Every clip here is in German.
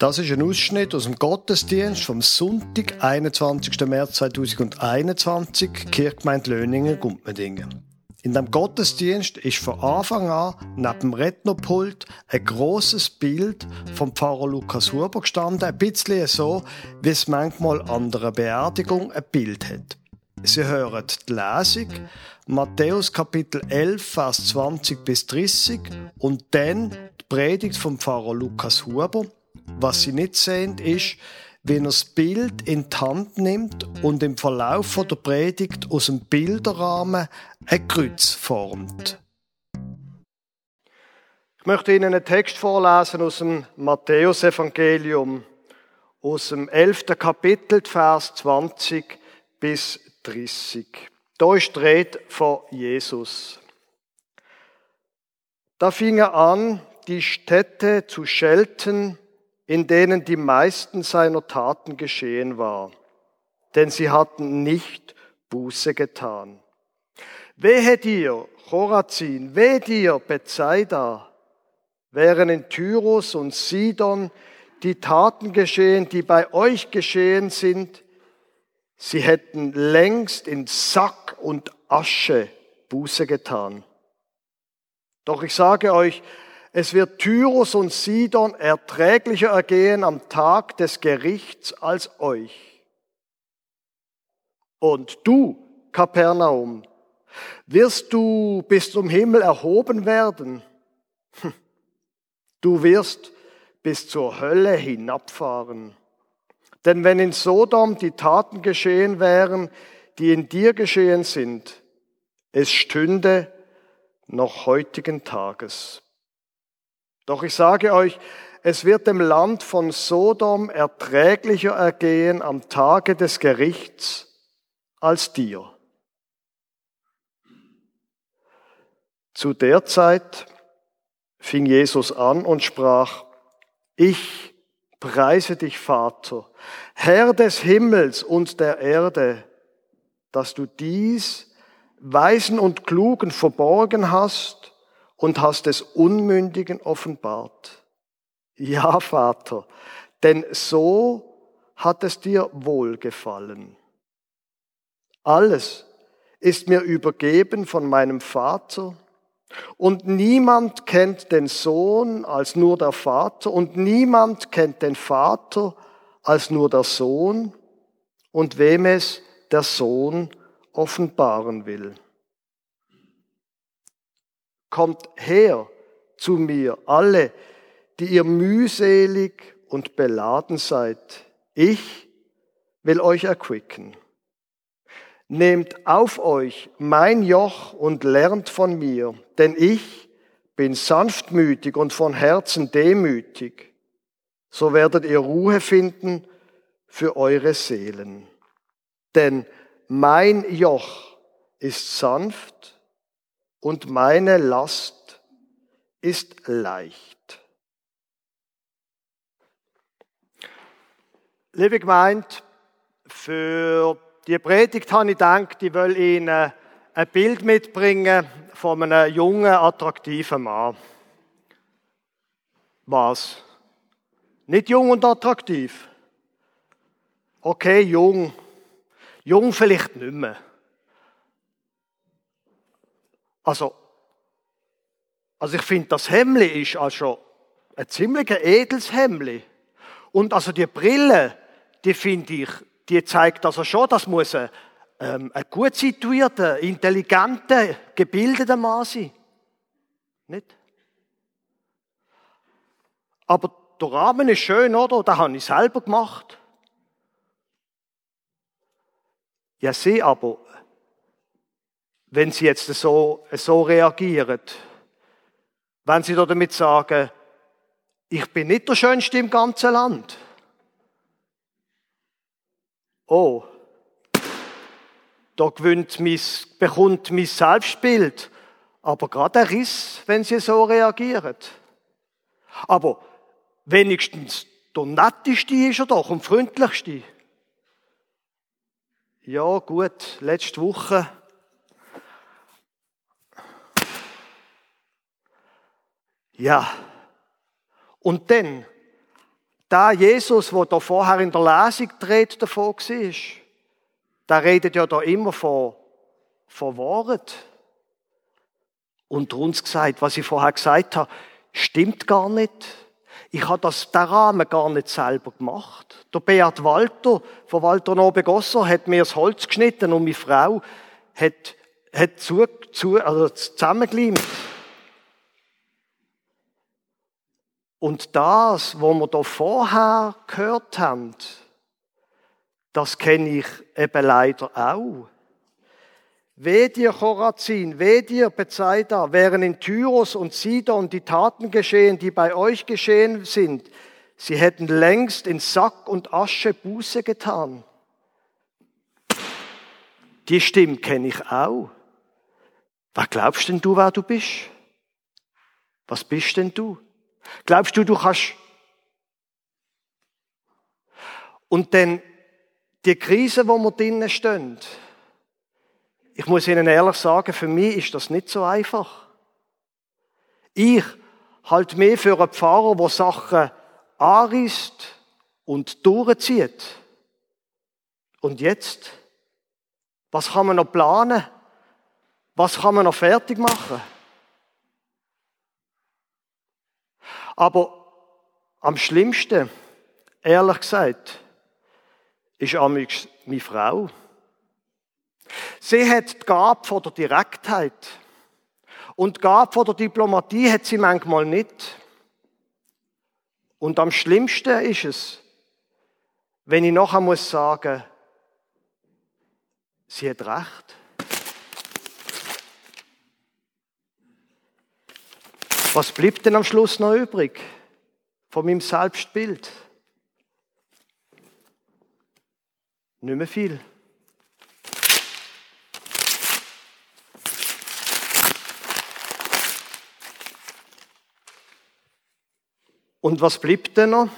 Das ist ein Ausschnitt aus dem Gottesdienst vom Sonntag, 21. März 2021, Kirchgemeinde Löningen, Gumpmendingen. In dem Gottesdienst ist von Anfang an neben dem Rednerpult ein großes Bild vom Pfarrer Lukas Huber gestanden, ein bisschen so, wie es manchmal an einer Beerdigung ein Bild hat. Sie hören die Lesung, Matthäus Kapitel 11, Vers 20 bis 30 und dann die Predigt vom Pfarrer Lukas Huber, was Sie nicht sehen, ist, wie er das Bild in die Hand nimmt und im Verlauf der Predigt aus dem Bilderrahmen ein Kreuz formt. Ich möchte Ihnen einen Text vorlesen aus dem Matthäusevangelium, aus dem 11. Kapitel, Vers 20 bis 30. Da ist die Rede von Jesus. Da fing er an, die Städte zu schelten, in denen die meisten seiner Taten geschehen war, denn sie hatten nicht Buße getan. Wehe dir, Chorazin, wehe dir, Bethsaida, wären in Tyrus und Sidon die Taten geschehen, die bei euch geschehen sind, sie hätten längst in Sack und Asche Buße getan. Doch ich sage euch, es wird Tyrus und Sidon erträglicher ergehen am Tag des Gerichts als euch. Und du, Kapernaum, wirst du bis zum Himmel erhoben werden. Hm. Du wirst bis zur Hölle hinabfahren. Denn wenn in Sodom die Taten geschehen wären, die in dir geschehen sind, es stünde noch heutigen Tages. Doch ich sage euch, es wird dem Land von Sodom erträglicher ergehen am Tage des Gerichts als dir. Zu der Zeit fing Jesus an und sprach, ich preise dich, Vater, Herr des Himmels und der Erde, dass du dies Weisen und Klugen verborgen hast und hast es Unmündigen offenbart. Ja, Vater, denn so hat es dir wohlgefallen. Alles ist mir übergeben von meinem Vater, und niemand kennt den Sohn als nur der Vater, und niemand kennt den Vater als nur der Sohn, und wem es der Sohn offenbaren will. Kommt her zu mir, alle, die ihr mühselig und beladen seid. Ich will euch erquicken. Nehmt auf euch mein Joch und lernt von mir, denn ich bin sanftmütig und von Herzen demütig. So werdet ihr Ruhe finden für eure Seelen. Denn mein Joch ist sanft und meine Last ist leicht. Liebe Gemeinde, für die Predigt habe ich gedacht, ich will Ihnen ein Bild mitbringen von einem jungen, attraktiven Mann. Was? Nicht jung und attraktiv. Okay, jung. Jung vielleicht nicht mehr. Also, also ich finde, das Hemli ist also ein ziemlich edles Hemli. Und also die Brille, die finde ich, die zeigt also schon, das muss ein, ähm, ein gut situierter, intelligenter, gebildeter Mann sein. Nicht? Aber der Rahmen ist schön, oder? Da habe ich selber gemacht. Ja, sie aber, wenn Sie jetzt so, so reagieren, wenn Sie damit sagen, ich bin nicht der Schönste im ganzen Land. Oh, da gewinnt mein, bekommt mein Selbstbild aber gerade ein Riss, wenn Sie so reagieren. Aber wenigstens der netteste ist er doch und freundlichste. Ja, gut, letzte Woche Ja. Und dann, Da Jesus, wo da vorher in der Lesung dreht davon war, der redet ja da immer von, von Wahrheit. Und uns gesagt, was ich vorher gesagt habe, stimmt gar nicht. Ich habe das, den Rahmen gar nicht selber gemacht. Der Beat Walter von Walter Nobe Gosser hat mir das Holz geschnitten und meine Frau hat, hat zu, zu, also zusammengeleimt. Und das, was wir da vorher gehört haben, das kenne ich eben leider auch. Weh dir, Chorazin, weh dir, Bethsaida, wären in Tyros und Sidon die Taten geschehen, die bei euch geschehen sind. Sie hätten längst in Sack und Asche Buße getan. Die Stimme kenne ich auch. Was glaubst denn du, wer du bist? Was bist denn du? Glaubst du, du kannst? Und dann die Krise, wo wir drinnen stehen, ich muss Ihnen ehrlich sagen, für mich ist das nicht so einfach. Ich halte mehr für einen Pfarrer, der Sachen anrisst und durchzieht. Und jetzt? Was kann man noch planen? Was kann man noch fertig machen? Aber am schlimmsten, ehrlich gesagt, ist amigs meine Frau. Sie hat die Gabe von der Direktheit. Und die Gabe von der Diplomatie hat sie manchmal nicht. Und am schlimmsten ist es, wenn ich nachher muss sagen, sie hat recht. Was bleibt denn am Schluss noch übrig von meinem Selbstbild? Nicht mehr viel. Und was bleibt denn noch,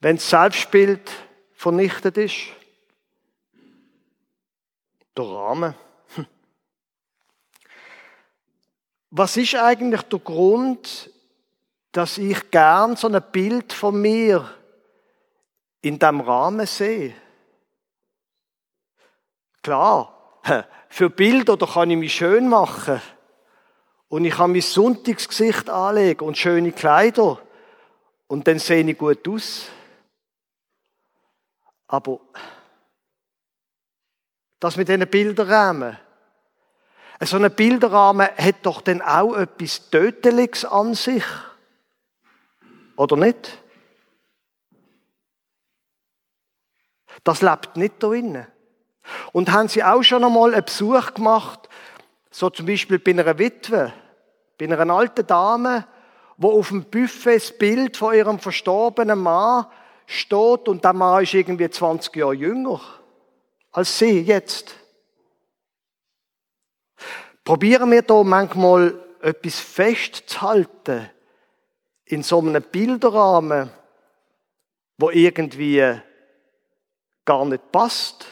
wenn das Selbstbild vernichtet ist? Der Rahmen. Was ist eigentlich der Grund, dass ich gern so ein Bild von mir in dem Rahmen sehe? Klar, für Bilder da kann ich mich schön machen und ich kann mein Sonntagsgesicht anlegen und schöne Kleider und dann sehe ich gut aus. Aber das mit diesen Bilderrahmen, so ein Bilderrahmen hat doch dann auch etwas Tödliches an sich. Oder nicht? Das lebt nicht da drinnen. Und haben Sie auch schon einmal einen Besuch gemacht, so zum Beispiel bei einer Witwe, bei einer alten Dame, wo auf dem Buffet das Bild von ihrem verstorbenen Mann steht und der Mann ist irgendwie 20 Jahre jünger als sie jetzt. Probieren wir da manchmal etwas festzuhalten in so einem Bilderrahmen, wo irgendwie gar nicht passt.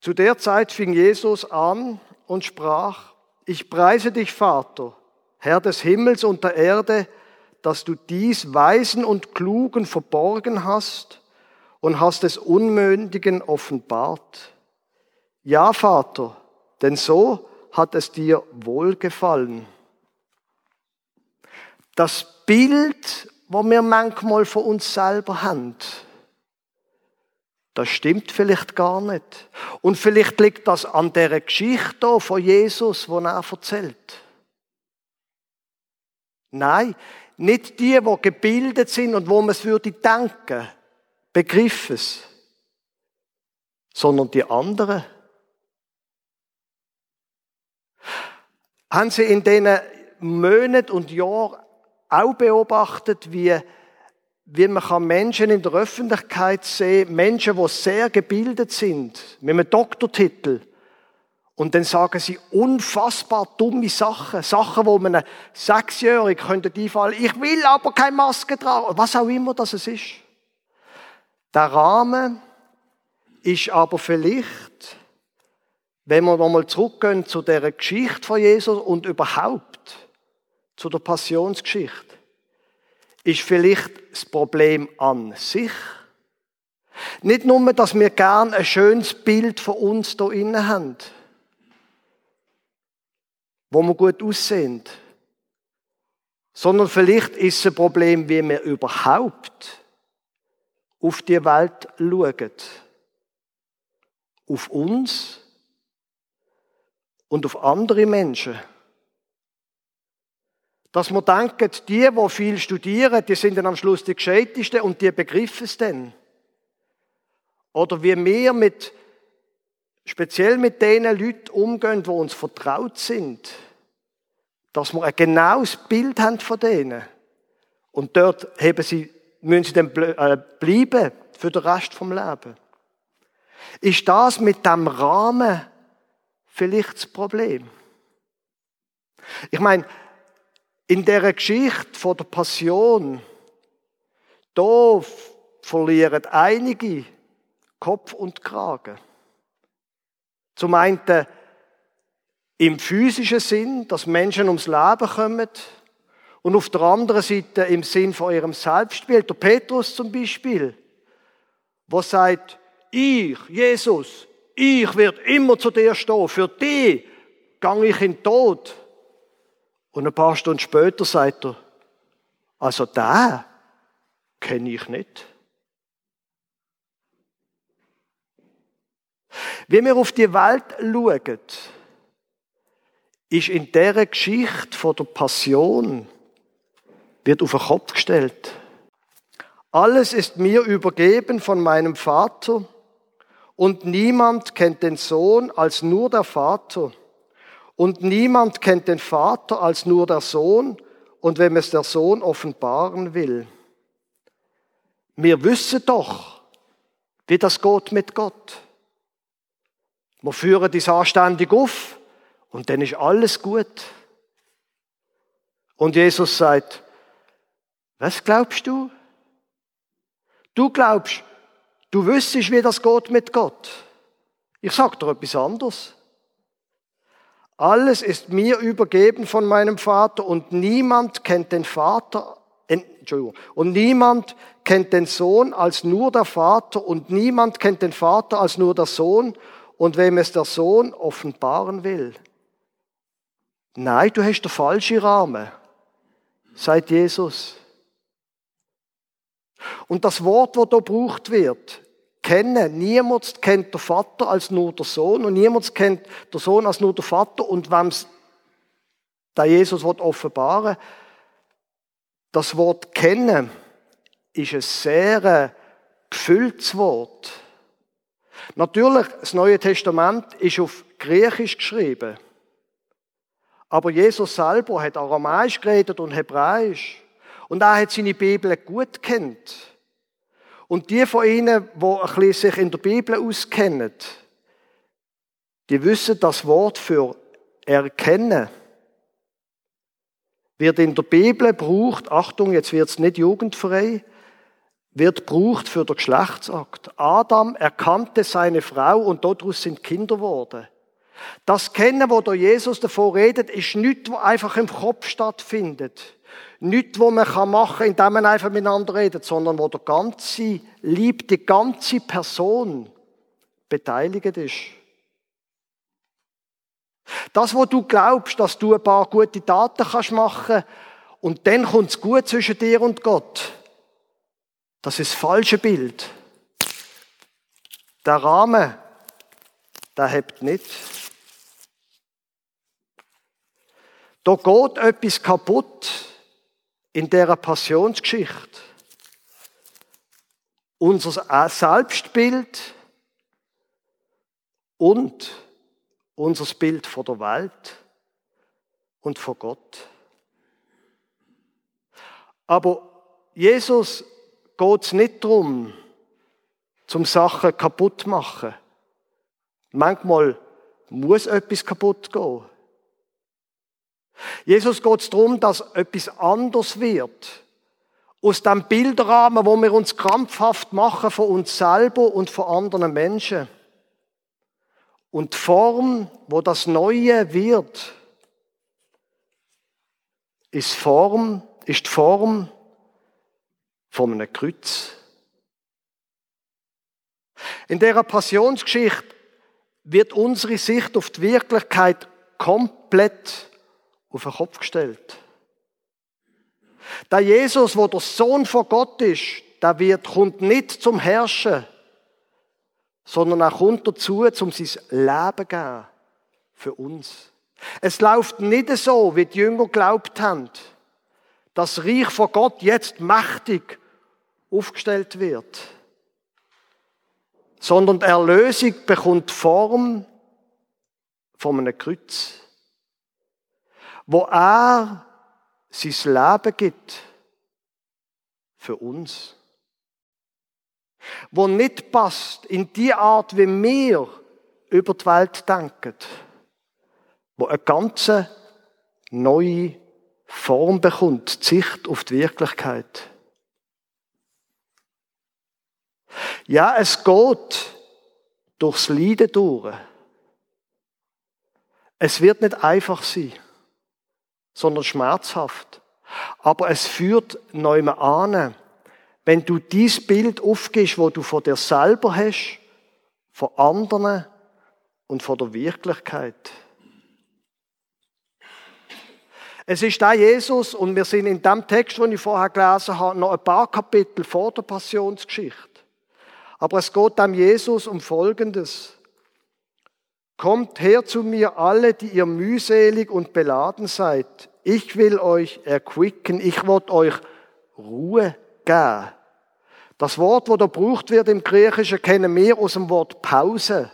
Zu der Zeit fing Jesus an und sprach, ich preise dich, Vater, Herr des Himmels und der Erde, dass du dies Weisen und Klugen verborgen hast und hast es Unmündigen offenbart. Ja, Vater, denn so hat es dir wohlgefallen. Das Bild, wo wir manchmal von uns selber haben, das stimmt vielleicht gar nicht. Und vielleicht liegt das an der Geschichte von Jesus, die er erzählt. Nein, nicht die, die gebildet sind und wo man es würde denken, begriff es, sondern die anderen. Haben Sie in diesen Monaten und Jahren auch beobachtet, wie, wie man Menschen in der Öffentlichkeit sehen kann, Menschen, die sehr gebildet sind, mit einem Doktortitel, und dann sagen sie unfassbar dumme Sachen. Sachen, wo man Sechsjährigen könnte einfallen, ich will aber keine Maske tragen. Was auch immer das ist. Der Rahmen ist aber vielleicht wenn wir nochmal zurückgehen zu der Geschichte von Jesus und überhaupt zu der Passionsgeschichte, ist vielleicht das Problem an sich. Nicht nur, dass wir gern ein schönes Bild von uns hier innen haben, wo wir gut aussehen, sondern vielleicht ist es ein Problem, wie wir überhaupt auf die Welt schauen. Auf uns und auf andere Menschen. Dass wir denken, die, die viel studieren, die sind dann am Schluss die Gescheitesten und die begriffen es dann. Oder wie wir mit, speziell mit den Leuten umgehen, die uns vertraut sind. Dass wir ein genaues Bild haben von denen. Und dort haben sie, müssen sie dann äh, bleiben für den Rest vom Leben. Ist das mit dem Rahmen vielleicht das Problem? Ich meine, in der Geschichte von der Passion, da verlieren einige Kopf und Kragen. Zum einen im physischen Sinn, dass Menschen ums Leben kommen, und auf der anderen Seite im Sinn von ihrem Selbstbild. Der Petrus zum Beispiel, was sagt, ich, Jesus, ich werde immer zu dir stehen, für dich gang ich in den Tod. Und ein paar Stunden später sagt er, also da kenne ich nicht. Wie wir auf die Welt schauen, ist in dieser Geschichte von der Passion, wird auf den Kopf gestellt. Alles ist mir übergeben von meinem Vater und niemand kennt den Sohn als nur der Vater. Und niemand kennt den Vater als nur der Sohn und wenn es der Sohn offenbaren will. Wir wissen doch, wie das geht mit Gott. Wir führen dies anständig auf und dann ist alles gut. Und Jesus sagt, was glaubst du? Du glaubst, du wüsstest, wie das geht mit Gott. Ich sag dir etwas anderes. Alles ist mir übergeben von meinem Vater und niemand kennt den Vater, Entschuldigung, und niemand kennt den Sohn als nur der Vater und niemand kennt den Vater als nur der Sohn und wem es der Sohn offenbaren will. Nein, du hast den falschen Rahmen, sagt Jesus. Und das Wort, das hier gebraucht wird, kennen. Niemand kennt der Vater als nur der Sohn und niemand kennt der Sohn als nur der Vater. Und es der Jesus offenbaren das Wort kennen ist ein sehr gefülltes Wort. Natürlich, das Neue Testament ist auf Griechisch geschrieben. Aber Jesus selber hat Aramäisch geredet und Hebräisch. Und er hat seine Bibel gut kennt. Und die von Ihnen, die sich in der Bibel auskennen, die wissen, das Wort für erkennen wird in der Bibel braucht, Achtung, jetzt wird es nicht jugendfrei, wird braucht für den Geschlechtsakt. Adam erkannte seine Frau und daraus sind Kinder geworden. Das Kennen, wo der Jesus davor redet, ist nichts, was einfach im Kopf stattfindet. Nichts, was man machen kann, indem man einfach miteinander redet, sondern wo der ganze Lieb, die ganze Person beteiligt ist. Das, wo du glaubst, dass du ein paar gute Taten kannst machen und dann kommt es gut zwischen dir und Gott, das ist das falsche Bild. Der Rahmen, der hebt nicht. Da geht etwas kaputt in dieser Passionsgeschichte. Unser Selbstbild und unser Bild von der Welt und von Gott. Aber Jesus geht es nicht darum, zum Sachen kaputt machen. Manchmal muss etwas kaputt gehen. Jesus geht es darum, dass etwas anders wird. Aus dem Bilderrahmen, wo wir uns krampfhaft machen von uns selber und von anderen Menschen. Und die Form, wo das Neue wird, ist Form, ist die Form von einem Kreuz. In der Passionsgeschichte wird unsere Sicht auf die Wirklichkeit komplett auf den Kopf gestellt. Der Jesus, wo der Sohn von Gott ist, der wird, kommt nicht zum Herrschen, sondern er kommt dazu, um sein Leben zu geben. Für uns. Es läuft nicht so, wie die Jünger glaubt haben, dass das Reich von Gott jetzt mächtig aufgestellt wird. Sondern die Erlösung bekommt Form von einem Kreuz, wo er sein Leben gibt für uns. Wo nicht passt in die Art, wie wir über die Welt denken. Wo eine ganze neue Form bekommt, die Sicht auf die Wirklichkeit. Ja, es geht durchs Leiden durch. Es wird nicht einfach sein sondern schmerzhaft. Aber es führt neu an. Wenn du dies Bild aufgibst, wo du von dir selber hast, von anderen und von der Wirklichkeit. Es ist da Jesus und wir sind in dem Text, den ich vorher gelesen habe, noch ein paar Kapitel vor der Passionsgeschichte. Aber es geht am Jesus um Folgendes. Kommt her zu mir alle, die ihr mühselig und beladen seid. Ich will euch erquicken, ich will euch Ruhe geben. Das Wort, wo da gebraucht wird im Griechischen, kennen wir aus dem Wort Pause.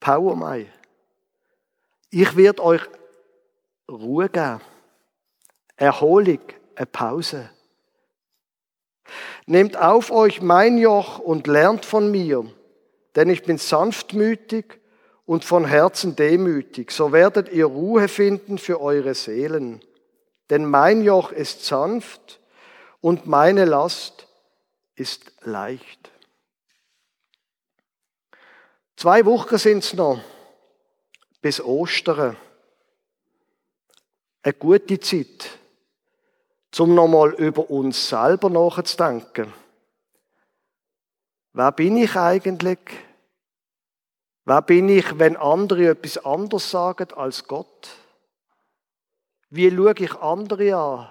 Pauomai. Ich werde euch Ruhe geben. Erholung, eine Pause. Nehmt auf euch mein Joch und lernt von mir, denn ich bin sanftmütig und von Herzen demütig, so werdet ihr Ruhe finden für eure Seelen. Denn mein Joch ist sanft und meine Last ist leicht. Zwei Wochen sind's noch bis Ostern. Eine gute Zeit, zum nochmal über uns selber nachzudenken. Wer bin ich eigentlich? Wer bin ich, wenn andere etwas anderes sagen als Gott? Wie schaue ich andere an?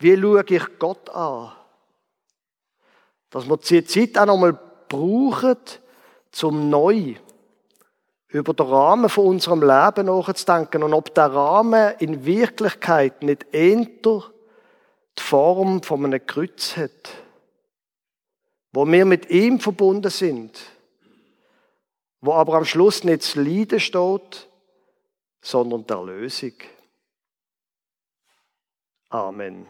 Wie schaue ich Gott an? Dass wir diese Zeit auch nochmal brauchen, zum neu über den Rahmen von unserem Leben nachzudenken und ob der Rahmen in Wirklichkeit nicht eher die Form von einem Kreuz hat, wo wir mit ihm verbunden sind wo aber am Schluss nicht das Leiden steht, sondern der Lösung. Amen.